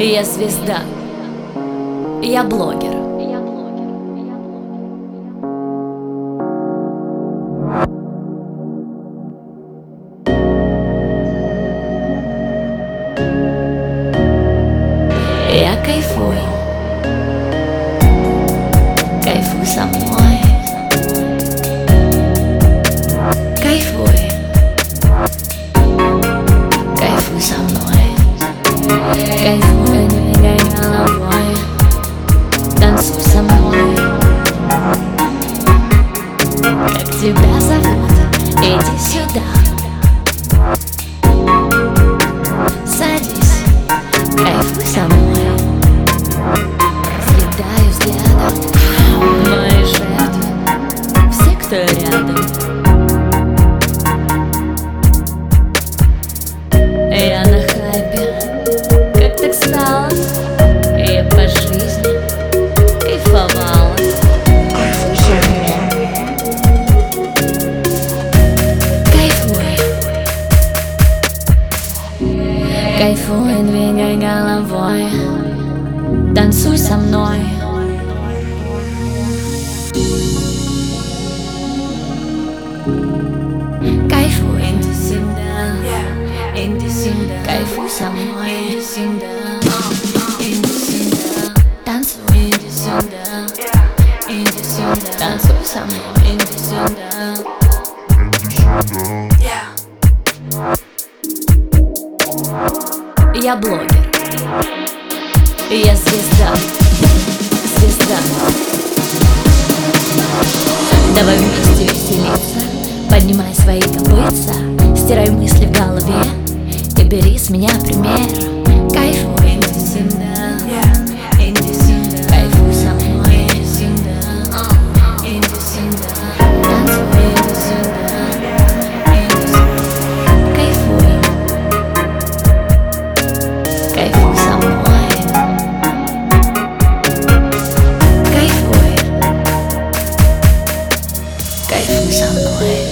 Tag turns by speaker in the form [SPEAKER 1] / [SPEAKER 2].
[SPEAKER 1] Я звезда. Я блогер. Я кайфую. Кайфуй со мной. Кайфуй. Кайфуй со мной. Кайфуй, Зовут? Иди сюда. Садись, кайфуй со мной. Съедаю взглядом мои жертвы, все, кто рядом. cây phố anh vì ngày ngang làm vội. Đàn suối xăm nổi cây phố anh thì xin đa anh thì xin đa cây phố xăm nổi xin đa Dance in the sundown, in the sundown, dance with someone. Я блогер. Я звезда. Звезда. Давай вместе веселиться. Поднимай свои копытца. Стирай мысли в голове. И бери с меня пример. Кайфуй. Иди away.